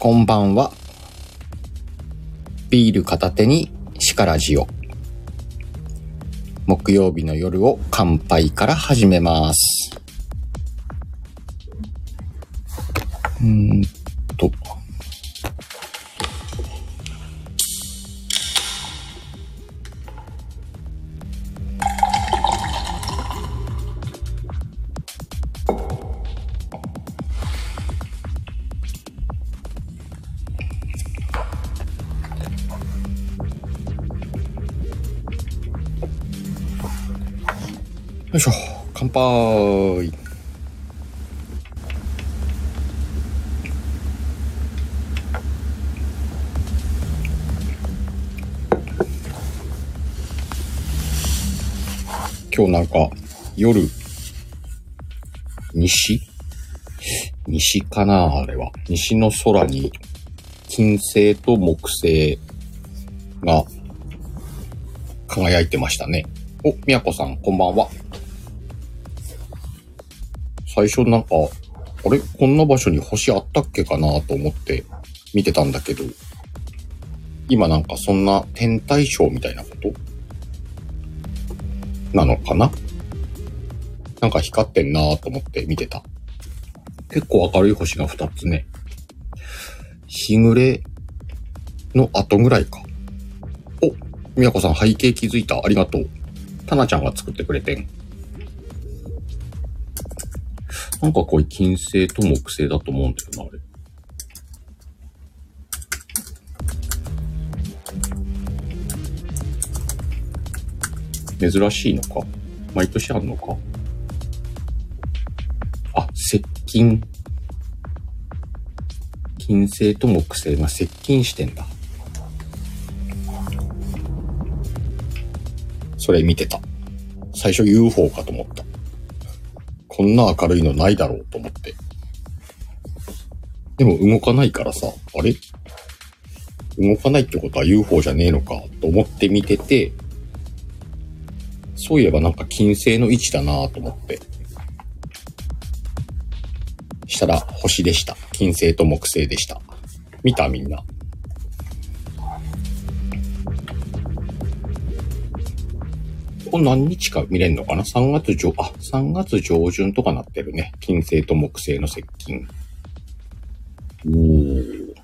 こんばんは。ビール片手にシカラジオ。木曜日の夜を乾杯から始めます。杯。今日なんか夜、西？西かなあれは。西の空に金星と木星が輝いてましたね。お、みやこさん、こんばんは。最初なんか、あれ？こんな場所に星あったっけかなと思って見てたんだけど、今なんかそんな天体ショーみたいなこと？なのかな？なんか光ってんなと思って見てた。結構明るい星が2つね。日暮れの後ぐらいか。お、みやこさん背景気づいたありがとう。たなちゃんが作ってくれてん。なんかこれ金星と木星だと思うんだよな、あれ。珍しいのか？毎年あんのか？あ、接近。金星と木星が接近してんだ。それ見てた。最初 UFO かと思った。こんな明るいのないだろうと思って。でも動かないからさ、あれ？動かないってことは UFO じゃねえのかと思って見てて、そういえばなんか金星の位置だなと思って。したら星でした。金星と木星でした。見たみんな。これ何日か見れんのかな ?3 月上、あ、3月上旬とかなってるね。金星と木星の接近。おー。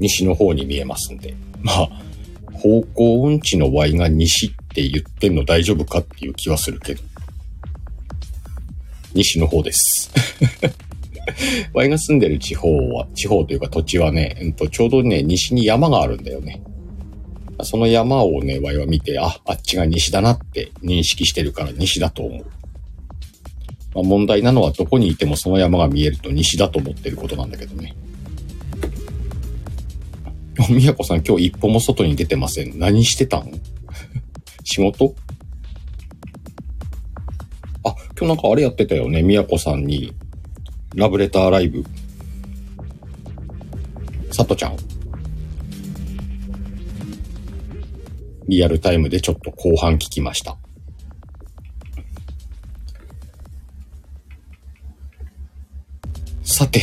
西の方に見えますんで。まあ、方向音痴の Y が西って言ってんの大丈夫かっていう気はするけど。西の方です。ワイが住んでる地方は、地方というか土地はね、うんと、ちょうどね、西に山があるんだよね。その山をね、ワイは見て、あ、あっちが西だなって認識してるから西だと思う。まあ、問題なのはどこにいてもその山が見えると西だと思ってることなんだけどね。みやこさん今日一歩も外に出てません。何してたん？仕事？あ、今日なんかあれやってたよね。みやこさんにラブレターライブ。さとちゃん。リアルタイムでちょっと後半聞きました。さて。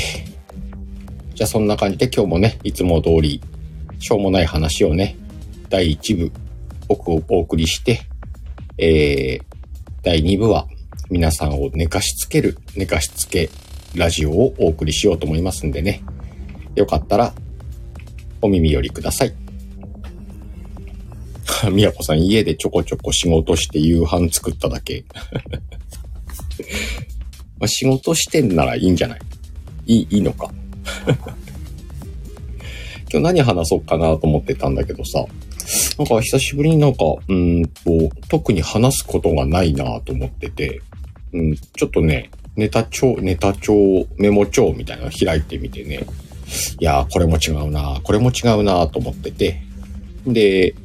じゃあそんな感じで今日もね、いつも通り、しょうもない話をね、第1部、僕をお送りして、えー、第2部は皆さんを寝かしつける、寝かしつけラジオをお送りしようと思いますんでね。よかったら、お耳寄りください。みやこさん、家でちょこちょこ仕事して夕飯作っただけ。まあ、仕事してんならいいんじゃない？いい、いいのか。今日何話そうかなと思ってたんだけどさ、なんか久しぶりになんか、うーんと、特に話すことがないなと思ってて、うん、ちょっとね、ネタ帳、ネタ帳、メモ帳みたいなの開いてみてね。いやー、これも違うなこれも違うなと思ってて。で、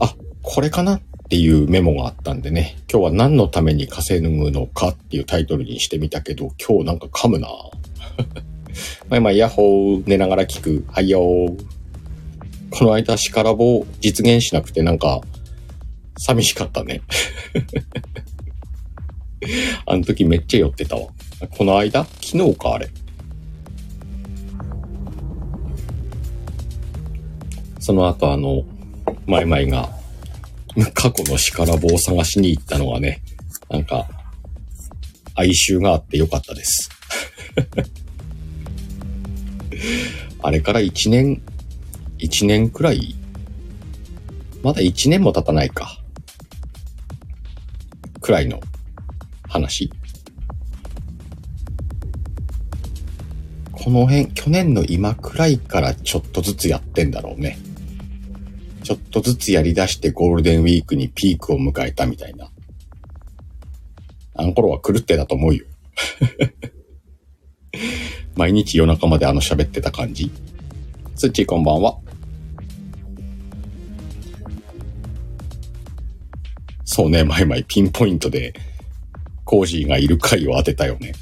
あ、これかなっていうメモがあったんでね。今日は何のために稼ぐのかっていうタイトルにしてみたけど、今日なんか噛むな まあまあ、ヤッホー、寝ながら聞く。はいよー。この間、シカラボ実現しなくてなんか、寂しかったね。あの時めっちゃ酔ってたわ。この間？昨日か、あれ。その後あの、マイマイが、過去の力棒を探しに行ったのはね、なんか、哀愁があってよかったです。あれから一年、一年くらいまだ一年も経たないか。くらいの話。この辺、去年の今くらいからちょっとずつやってんだろうね。ちょっとずつやり出してゴールデンウィークにピークを迎えたみたいな。あの頃は狂ってたと思うよ。毎日夜中まであの喋ってた感じ。つっちーこんばんは。そうね、マイマイピンポイントでコージーがいる回を当てたよね。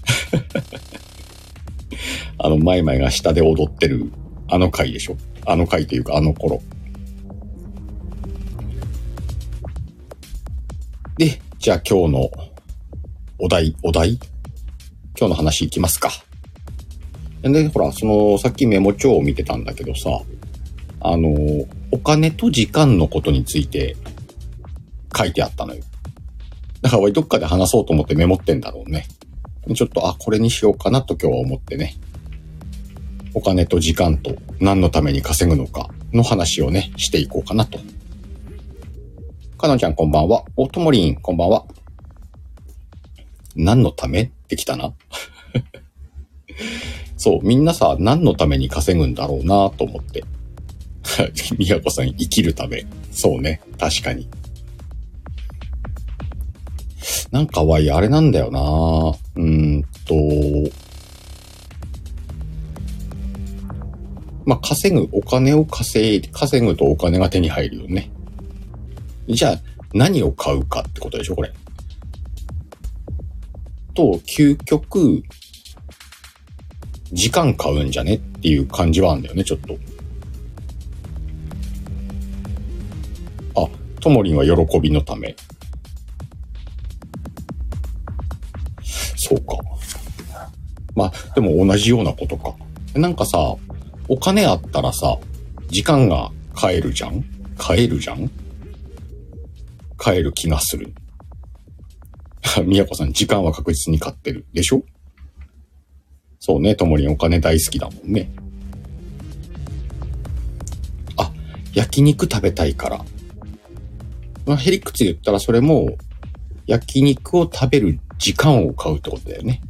あの、マイマイが下で踊ってる、あの回でしょあの回というか、あの頃。で、じゃあ今日のお題、お題？今日の話いきますか。で、ほら、その、さっきメモ帳を見てたんだけどさ、あの、お金と時間のことについて書いてあったのよ。だからどっかで話そうと思ってメモってんだろうね。ちょっと、あ、これにしようかなと今日は思ってね。お金と時間と何のために稼ぐのかの話をね、していこうかなと。かのちゃんこんばんは。おともりんこんばんは。何のためってきたな。そう、みんなさ、何のために稼ぐんだろうなと思って。みやこさん、生きるため。そうね、確かに。なんかわい、あれなんだよなうーんと、まあ、稼ぐ、お金を稼い、稼ぐとお金が手に入るよね。じゃあ、何を買うかってことでしょ、これ。と、究極、時間買うんじゃねっていう感じはあるんだよね、ちょっと。あ、ともりんは喜びのため。そうか。まあ、でも同じようなことか。なんかさ、お金あったらさ、時間が買えるじゃん？買えるじゃん？買える気がする。みやこさん、時間は確実に買ってる。でしょ？そうね、ともりんお金大好きだもんね。あ、焼肉食べたいから。まあ、ヘリクツ言ったらそれも、焼肉を食べる時間を買うってことだよね。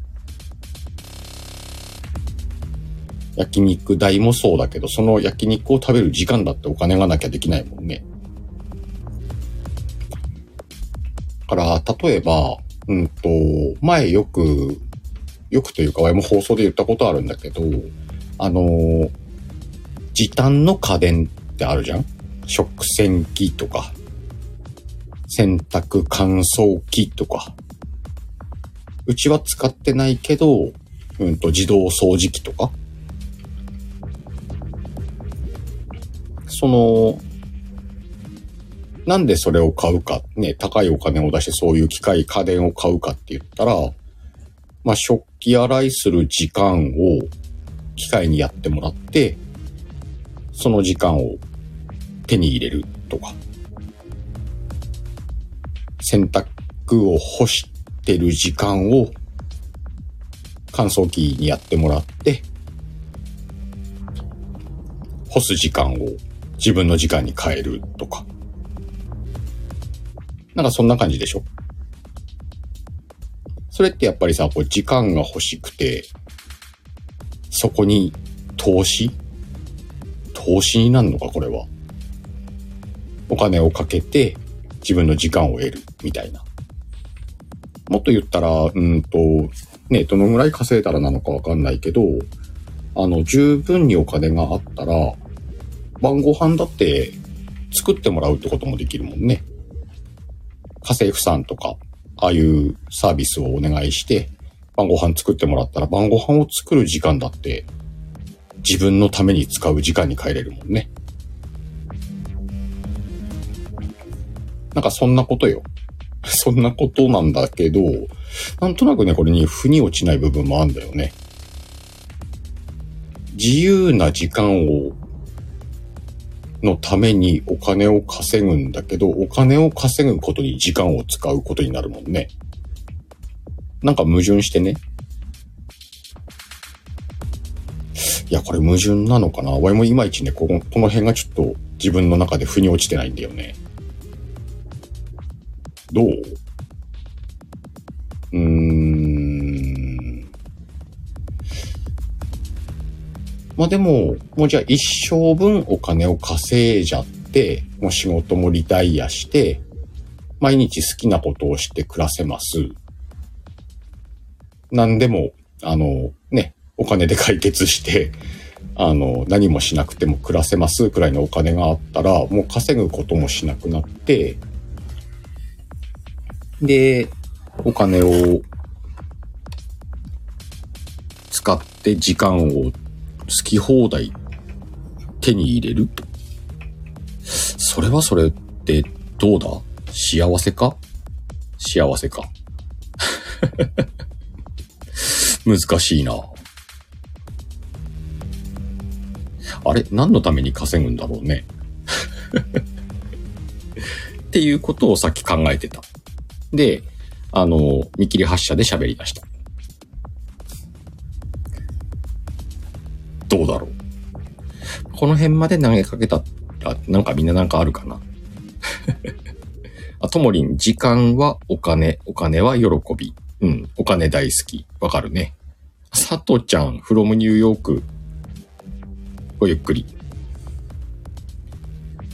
焼肉代もそうだけど、その焼肉を食べる時間だってお金がなきゃできないもんね。から、例えば、うんと、前よく、よくというか、俺も放送で言ったことあるんだけど、あの、時短の家電ってあるじゃん？食洗機とか、洗濯乾燥機とか、うちは使ってないけど、うんと自動掃除機とか、その、なんでそれを買うか、ね、高いお金を出してそういう機械、家電を買うかって言ったら、まあ、食器洗いする時間を機械にやってもらって、その時間を手に入れるとか、洗濯を干してる時間を乾燥機にやってもらって、干す時間を自分の時間に変えるとか。なんかそんな感じでしょそれってやっぱりさ、こう時間が欲しくて、そこに投資？投資になるのか、これは。お金をかけて自分の時間を得るみたいな。もっと言ったら、うんと、ね、どのぐらい稼いだらなのかわかんないけど、あの、十分にお金があったら、晩ご飯だって作ってもらうってこともできるもんね。家政婦さんとか、ああいうサービスをお願いして、晩ご飯作ってもらったら晩ご飯を作る時間だって自分のために使う時間に変えれるもんね。なんかそんなことよ。そんなことなんだけど、なんとなくね、これに腑に落ちない部分もあるんだよね。自由な時間を、のためにお金を稼ぐんだけど、お金を稼ぐことに時間を使うことになるもんね。なんか矛盾してね。いや、これ矛盾なのかな？わいもいまいちね、この、この辺がちょっと自分の中で腑に落ちてないんだよね。どう？うーん。まあでも、もうじゃあ一生分お金を稼いじゃって、もう仕事もリタイアして、毎日好きなことをして暮らせます。何でも、あの、ね、お金で解決して、あの、何もしなくても暮らせますくらいのお金があったら、もう稼ぐこともしなくなって、で、お金を使って時間を好き放題手に入れる？それはそれってどうだ？幸せか？幸せか？難しいな。あれ何のために稼ぐんだろうね。っていうことをさっき考えてた。で、あの、見切り発車で喋り出した。どうだろう。この辺まで投げかけたら、なんかみんななんかあるかな。あ、ともりん、時間はお金、お金は喜び。うん、お金大好き。わかるね。さとちゃん、フロムニューヨーク、ごゆっくり。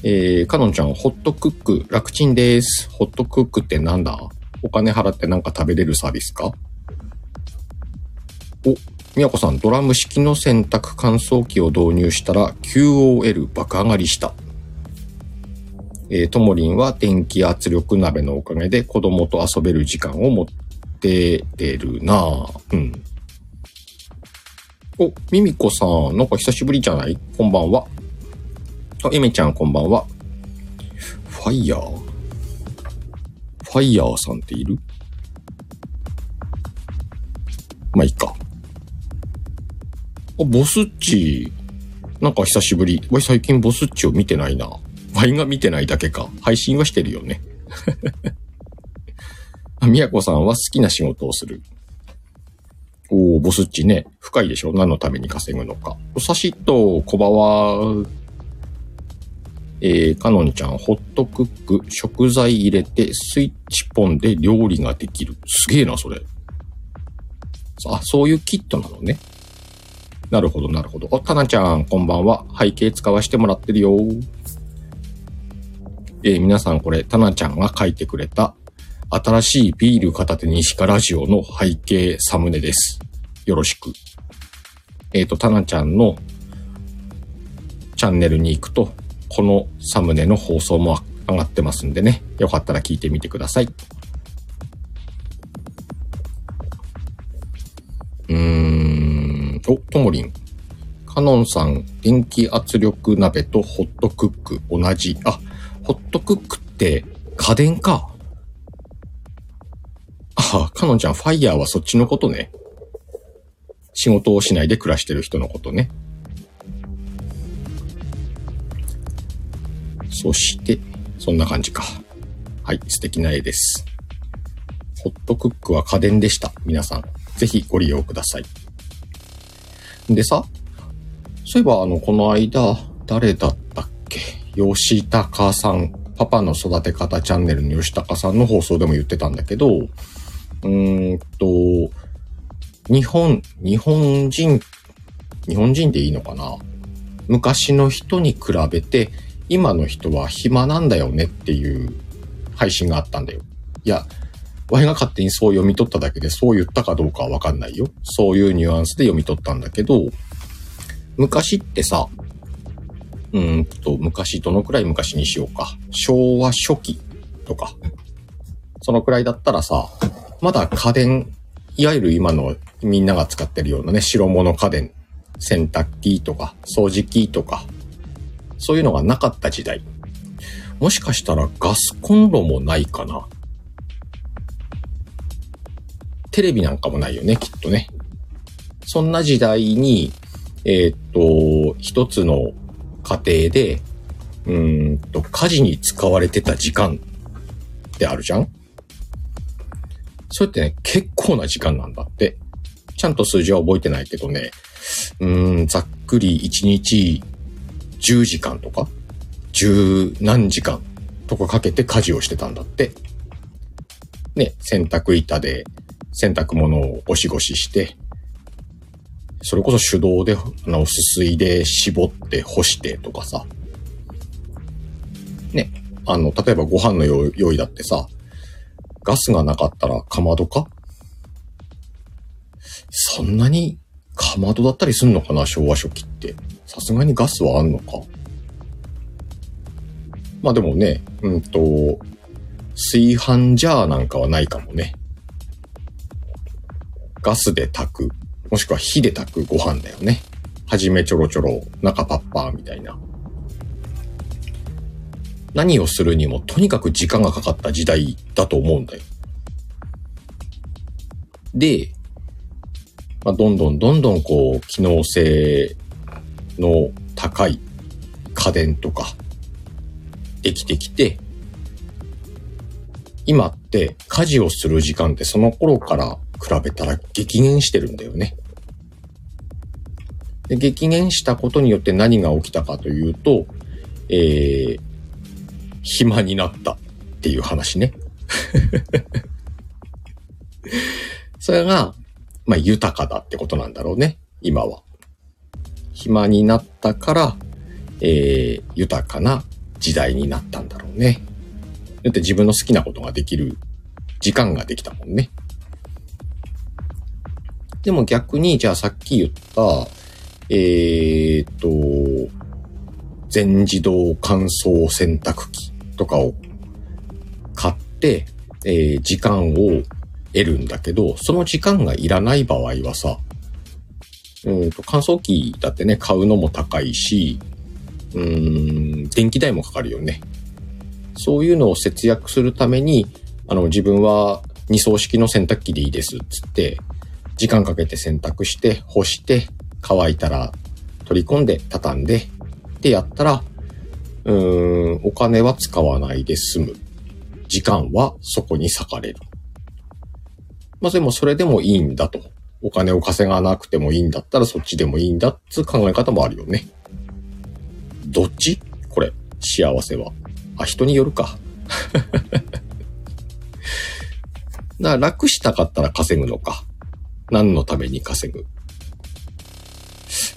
えー、かのんちゃん、ホットクック、楽ちんです。ホットクックってなんだ？お金払ってなんか食べれるサービスか？お、みやこさん、ドラム式の洗濯乾燥機を導入したら QOL 爆上がりした。えー、ともりんは電気圧力鍋のおかげで子供と遊べる時間を持って出るなぁ。うん。お、ミミコさん、なんか久しぶりじゃない？こんばんは。あ、エメちゃんこんばんは。ファイヤー？ファイヤーさんっている？まあ、いいか。あ、ボスッチ、なんか久しぶり。わい、最近ボスッチを見てないな。ワイが見てないだけか。配信はしてるよね。あ、みやこさんは好きな仕事をする。おー、ボスっちね。深いでしょ？何のために稼ぐのか。さしっと、小バは、えー、かのんちゃん、ホットクック、食材入れて、スイッチポンで料理ができる。すげえな、それ。あ、そういうキットなのね。なるほど、なるほど。あ、たなちゃん、こんばんは。背景使わせてもらってるよ。えー、皆さんこれ、たなちゃんが書いてくれた新しいビール片手にしかラジオの背景サムネです。よろしく。えっ、ー、と、たなちゃんのチャンネルに行くと、このサムネの放送も上がってますんでね。よかったら聞いてみてください。うーん。お、ともりん。カノンさん、電気圧力鍋とホットクック同じ。あ、ホットクックって家電か。ああ、かのんちゃん、ファイヤーはそっちのことね。仕事をしないで暮らしてる人のことね。そして、そんな感じか。はい、素敵な絵です。ホットクックは家電でした。皆さん、ぜひご利用ください。でさ、そういえばあの、この間、誰だったっけ？吉高さん、パパの育て方チャンネルの吉高さんの放送でも言ってたんだけど、うーんと、日本、日本人、日本人でいいのかな？昔の人に比べて、今の人は暇なんだよねっていう配信があったんだよ。いや、我が勝手にそう読み取っただけでそう言ったかどうかはわかんないよ。そういうニュアンスで読み取ったんだけど、昔ってさ、うんと、昔どのくらい昔にしようか。昭和初期とか。そのくらいだったらさ、まだ家電、いわゆる今のみんなが使ってるようなね、白物家電、洗濯機とか、掃除機とか、そういうのがなかった時代。もしかしたらガスコンロもないかな。テレビなんかもないよね、きっとね。そんな時代に、えー、っと、一つの家庭で、うんと、家事に使われてた時間ってあるじゃんそれってね、結構な時間なんだって。ちゃんと数字は覚えてないけどね、うん、ざっくり1日10時間とか、10何時間とかかけて家事をしてたんだって。ね、洗濯板で洗濯物をゴシゴシして、それこそ手動で、あの、すすいで絞って干してとかさ。ね、あの、例えばご飯の用意だってさ、ガスがなかったらかまどか？そんなにかまどだったりすんのかな昭和初期って。さすがにガスはあんのかまあでもね、うんと、炊飯ジャーなんかはないかもね。ガスで炊く、もしくは火で炊くご飯だよね。はじめちょろちょろ、中パッパーみたいな。何をするにもとにかく時間がかかった時代だと思うんだよ。で、まあ、どんどんどんどんこう、機能性の高い家電とか、できてきて、今って家事をする時間ってその頃から比べたら激減してるんだよね。で激減したことによって何が起きたかというと、えー、暇になったっていう話ね。それが、まあ豊かだってことなんだろうね、今は。暇になったから、えー、豊かな時代になったんだろうね。だって自分の好きなことができる時間ができたもんね。でも逆に、じゃあさっき言った、えー、っと、全自動乾燥洗濯機とかを買って、えー、時間を得るんだけど、その時間がいらない場合はさ、うんと乾燥機だってね、買うのも高いし、うーん、電気代もかかるよね。そういうのを節約するために、あの、自分は二層式の洗濯機でいいです、つって、時間かけて洗濯して、干して、乾いたら取り込んで、畳んで、ってやったら、うーん、お金は使わないで済む。時間はそこに割かれる。まあでもそれでもいいんだと。お金を稼がなくてもいいんだったらそっちでもいいんだっつう考え方もあるよね。どっち？これ、幸せは。あ、人によるか。だから楽したかったら稼ぐのか。何のために稼ぐ？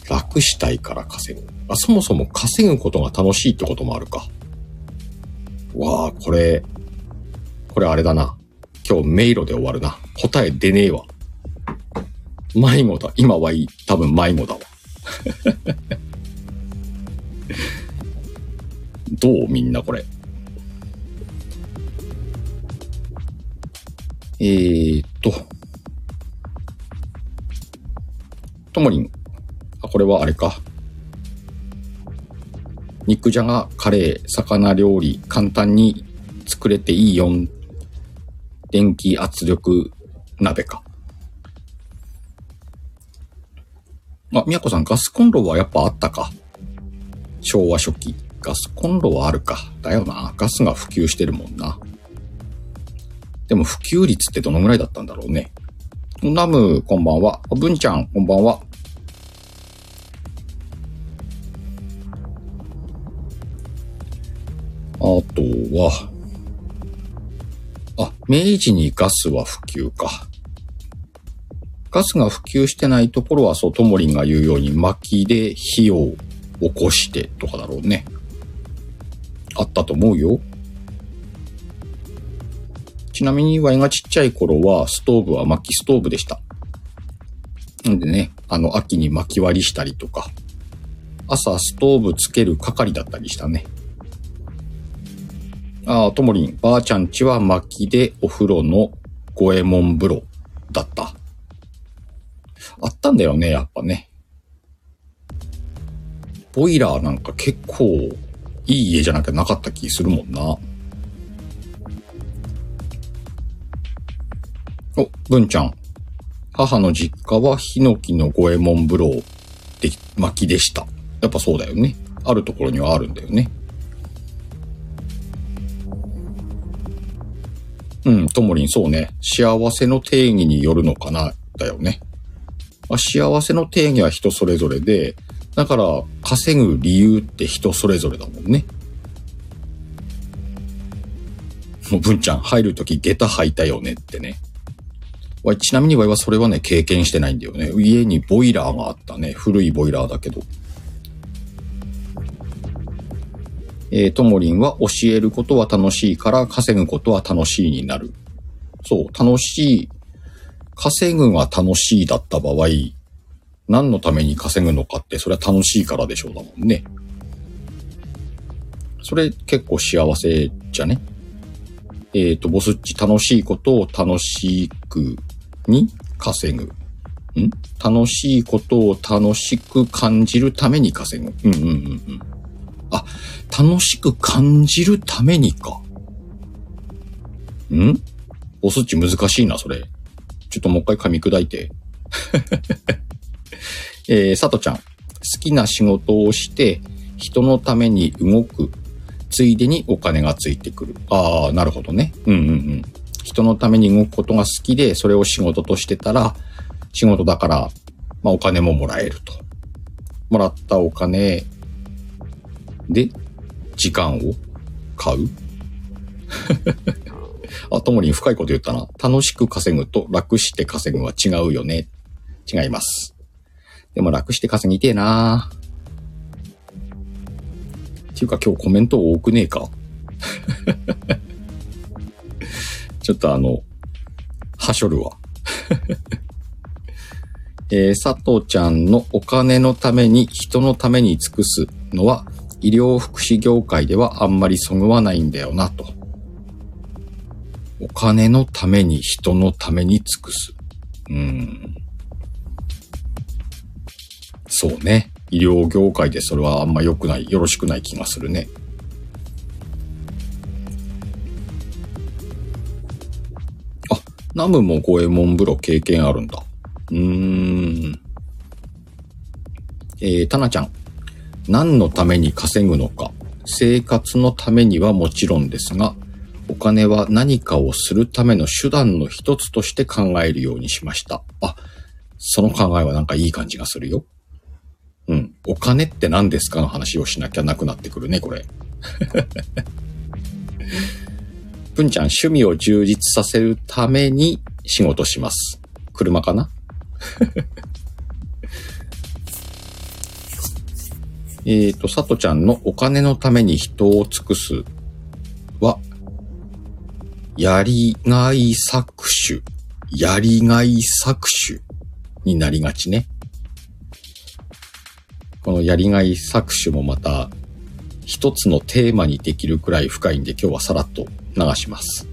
楽したいから稼ぐ。あ、そもそも稼ぐことが楽しいってこともあるか。わあ、これ、これあれだな。今日迷路で終わるな。答え出ねえわ。迷子だ。今はいい。多分迷子だわ。どう？みんなこれ。えー、っと。ともりん。あ、これはあれか。肉じゃが、カレー、魚料理、簡単に作れていいよん。電気圧力鍋か。あ、みやこさん、ガスコンロはやっぱあったか。昭和初期。ガスコンロはあるか。だよな。ガスが普及してるもんな。でも普及率ってどのぐらいだったんだろうね。ナム、こんばんは。文ちゃん、こんばんは。あとは、あ、明治にガスは普及か。ガスが普及してないところは、そう、ともりんが言うように薪で火を起こしてとかだろうね。あったと思うよ。ちなみに、ワイがちっちゃい頃は、ストーブは薪ストーブでした。なんでね、あの、秋に薪割りしたりとか、朝ストーブつける係だったりしたね。ああ、ともりん、ばあちゃんちは薪でお風呂の五右衛門風呂だった。あったんだよね、やっぱね。ボイラーなんか結構いい家じゃなきゃなかった気するもんな。お、文ちゃん。母の実家はヒノキの五右衛門風呂で巻きでした。やっぱそうだよね。あるところにはあるんだよね。うん、ともりんそうね。幸せの定義によるのかな、だよね。まあ、幸せの定義は人それぞれで、だから稼ぐ理由って人それぞれだもんね。もう文ちゃん入るとき下駄履いたよねってね。わちなみにわいはそれはね、経験してないんだよね。家にボイラーがあったね。古いボイラーだけど。えー、ともりんは教えることは楽しいから稼ぐことは楽しいになる。そう、楽しい。稼ぐが楽しいだった場合、何のために稼ぐのかって、それは楽しいからでしょうだもんね。それ結構幸せじゃね？えっ、ー、と、ボスっち楽しいことを楽しくに稼ぐ。ん？楽しいことを楽しく感じるために稼ぐ。うんうんうんうん。あ、楽しく感じるためにか。ん？ボスっち難しいな、それ。ちょっともう一回噛み砕いて。えー、さとちゃん。好きな仕事をして、人のために動く。ついでにお金がついてくる。ああ、なるほどね。うんうんうん。人のために動くことが好きで、それを仕事としてたら、仕事だから、まあお金ももらえると。もらったお金で、時間を買うあ、ともに深いこと言ったな。楽しく稼ぐと楽して稼ぐは違うよね。違います。でも楽して稼ぎてえなっていうか今日コメント多くねえか ちょっとあの、はしょるわ。えー、佐藤ちゃんのお金のために人のために尽くすのは医療福祉業界ではあんまりそぐわないんだよなと。お金のために人のために尽くす。うん。そうね。医療業界でそれはあんま良くない、よろしくない気がするね。あ、ナムも五右衛門風呂経験あるんだ。うーん。えー、タナちゃん。何のために稼ぐのか。生活のためにはもちろんですが、お金は何かをするための手段の一つとして考えるようにしました。あ、その考えはなんかいい感じがするよ。うん。お金って何ですかの話をしなきゃなくなってくるね、これ。ぷんちゃん、趣味を充実させるために仕事します。車かな？えっと、さとちゃんのお金のために人を尽くす、やりがい搾取、やりがい搾取になりがちね。このやりがい搾取もまた一つのテーマにできるくらい深いんで今日はさらっと流します。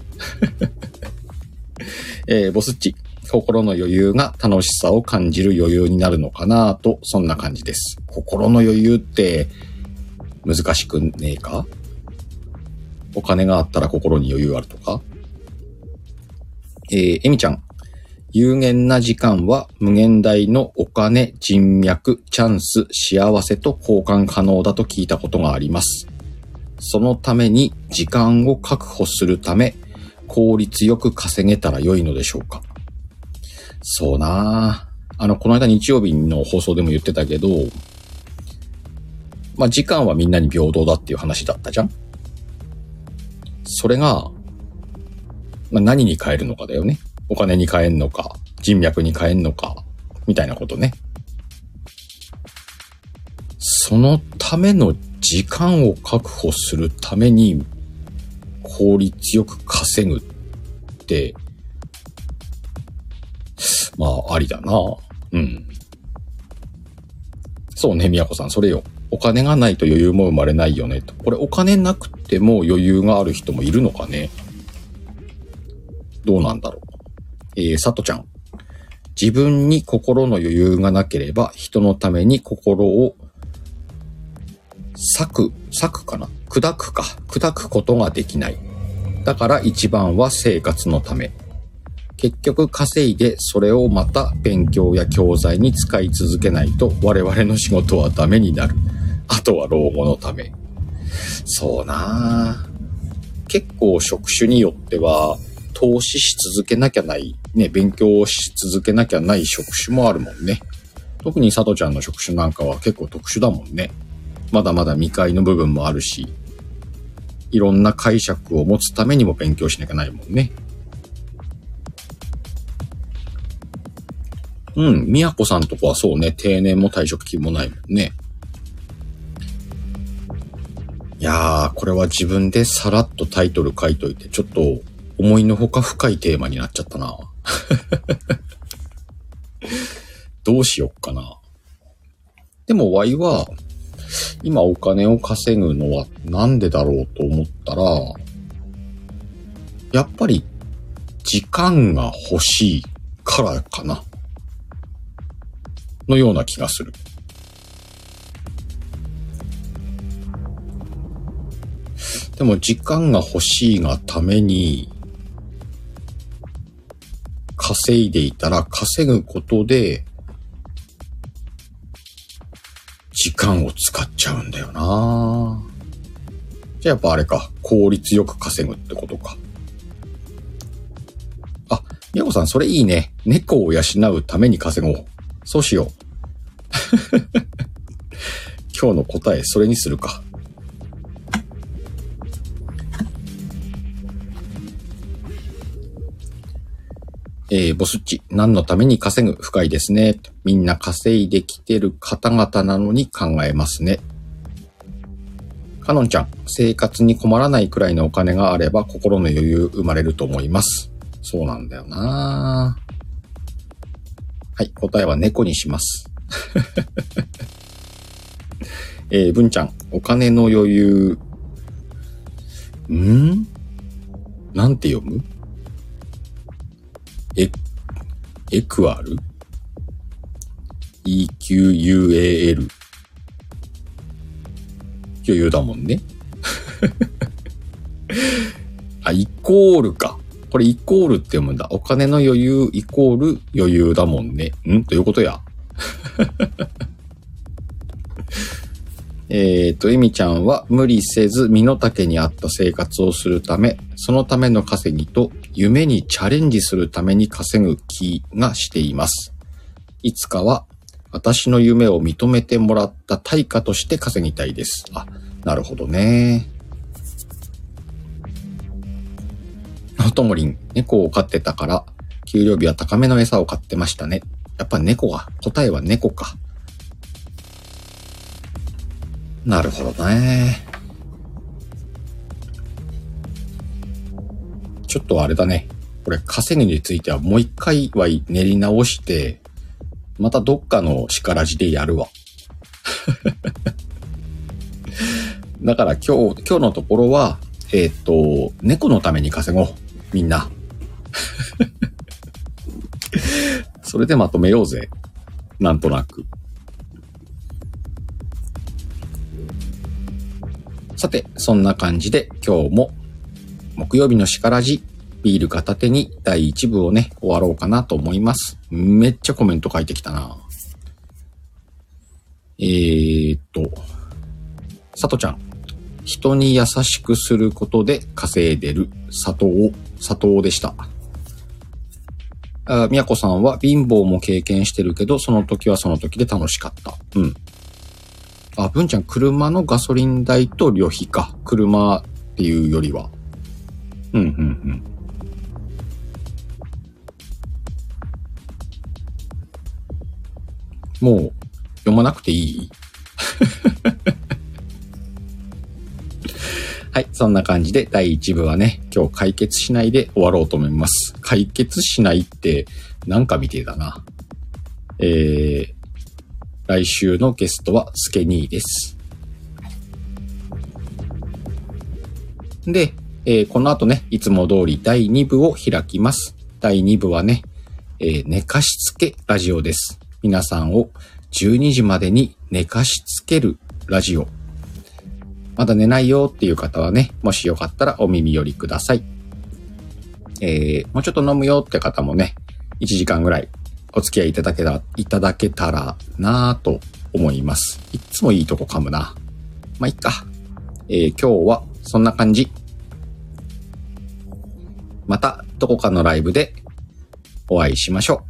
えー、ボスッチ、心の余裕が楽しさを感じる余裕になるのかなと、そんな感じです。心の余裕って難しくねえか？お金があったら心に余裕あるとか？えー、エミちゃん、有限な時間は無限大のお金、人脈、チャンス、幸せと交換可能だと聞いたことがあります。そのために時間を確保するため、効率よく稼げたら良いのでしょうか。そうなあ。の、この間日曜日の放送でも言ってたけど、まあ、時間はみんなに平等だっていう話だったじゃん。それが、まあ、何に変えるのかだよね。お金に変えんのか、人脈に変えんのか、みたいなことね。そのための時間を確保するために効率よく稼ぐって、まあ、ありだな。うん。そうね、宮子さん、それよ。お金がないと余裕も生まれないよね。と。これお金なくても余裕がある人もいるのかねどうなんだろう。えー、さとちゃん。自分に心の余裕がなければ人のために心を裂く、裂くかな？砕くか。砕くことができない。だから一番は生活のため。結局稼いでそれをまた勉強や教材に使い続けないと我々の仕事はダメになる。あとは老後のため。そうなぁ。結構職種によっては投資し続けなきゃない、ね、勉強し続けなきゃない職種もあるもんね。特に佐藤ちゃんの職種なんかは結構特殊だもんね。まだまだ未開の部分もあるし、いろんな解釈を持つためにも勉強しなきゃないもんね。うん、宮子さんとこはそうね、定年も退職金もないもんね。いやー、これは自分でさらっとタイトル書いといて、ちょっと思いのほか深いテーマになっちゃったな。どうしよっかな。でも、ワイは、今お金を稼ぐのはなんでだろうと思ったら、やっぱり時間が欲しいからかな。のような気がする。でも時間が欲しいがために稼いでいたら稼ぐことで時間を使っちゃうんだよなじゃあやっぱあれか、効率よく稼ぐってことか。あ、みやこさんそれいいね。猫を養うために稼ごう。そうしよう。今日の答え、それにするか。えー、ボスッチ、何のために稼ぐ？深いですね。みんな稼いできてる方々なのに考えますね。かのんちゃん、生活に困らないくらいのお金があれば心の余裕生まれると思います。そうなんだよなはい、答えは猫にします。えー、文ちゃん、お金の余裕。ん？なんて読む？エ、エクアル ?EQUAL。余裕だもんね。あ、イコールか。これイコールって読むんだ。お金の余裕イコール余裕だもんね。ん？ということや。えっと、エミちゃんは無理せず身の丈に合った生活をするため、そのための稼ぎと夢にチャレンジするために稼ぐ気がしています。いつかは私の夢を認めてもらった対価として稼ぎたいです。あ、なるほどね。のともりん、猫を飼ってたから、給料日は高めの餌を買ってましたね。やっぱ猫が、答えは猫か。なるほどね。ちょっとあれだね。これ稼ぎについてはもう一回は練り直して、またどっかの力地でやるわ。だから今日、今日のところは、えっ、と、猫のために稼ごう。みんな。それでまとめようぜ。なんとなく。さて、そんな感じで今日も木曜日のしからじビール片手に第1部をね、終わろうかなと思います。めっちゃコメント書いてきたな。えー、っと、さとちゃん。人に優しくすることで稼いでる佐藤、佐藤でした。あ、みやこさんは貧乏も経験してるけど、その時はその時で楽しかった。うん。あ、文ちゃん、車のガソリン代と旅費か。車っていうよりは。うん、うん、うん。もう、読まなくていい？はい、そんな感じで第1部はね、今日解決しないで終わろうと思います。解決しないってなんか見てだな。えー、来週のゲストはスケニーです。で、えー、この後ね、いつも通り第2部を開きます。第2部はね、えー、寝かしつけラジオです。皆さんを12時までに寝かしつけるラジオまだ寝ないよっていう方はね、もしよかったらお耳寄りください。えー、もうちょっと飲むよって方もね、1時間ぐらいお付き合いいただけた、いただけたらなぁと思います。いつもいいとこ噛むな。まあ、いっか。えー、今日はそんな感じ。またどこかのライブでお会いしましょ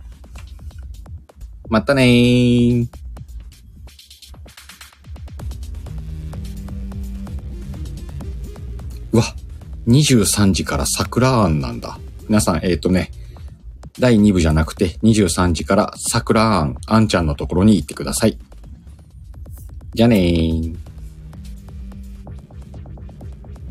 う。またねー。うわ、23時から桜庵なんだ。皆さん、えっ、ー、とね、第2部じゃなくて23時から桜庵、あんちゃんのところに行ってください。じゃあねー。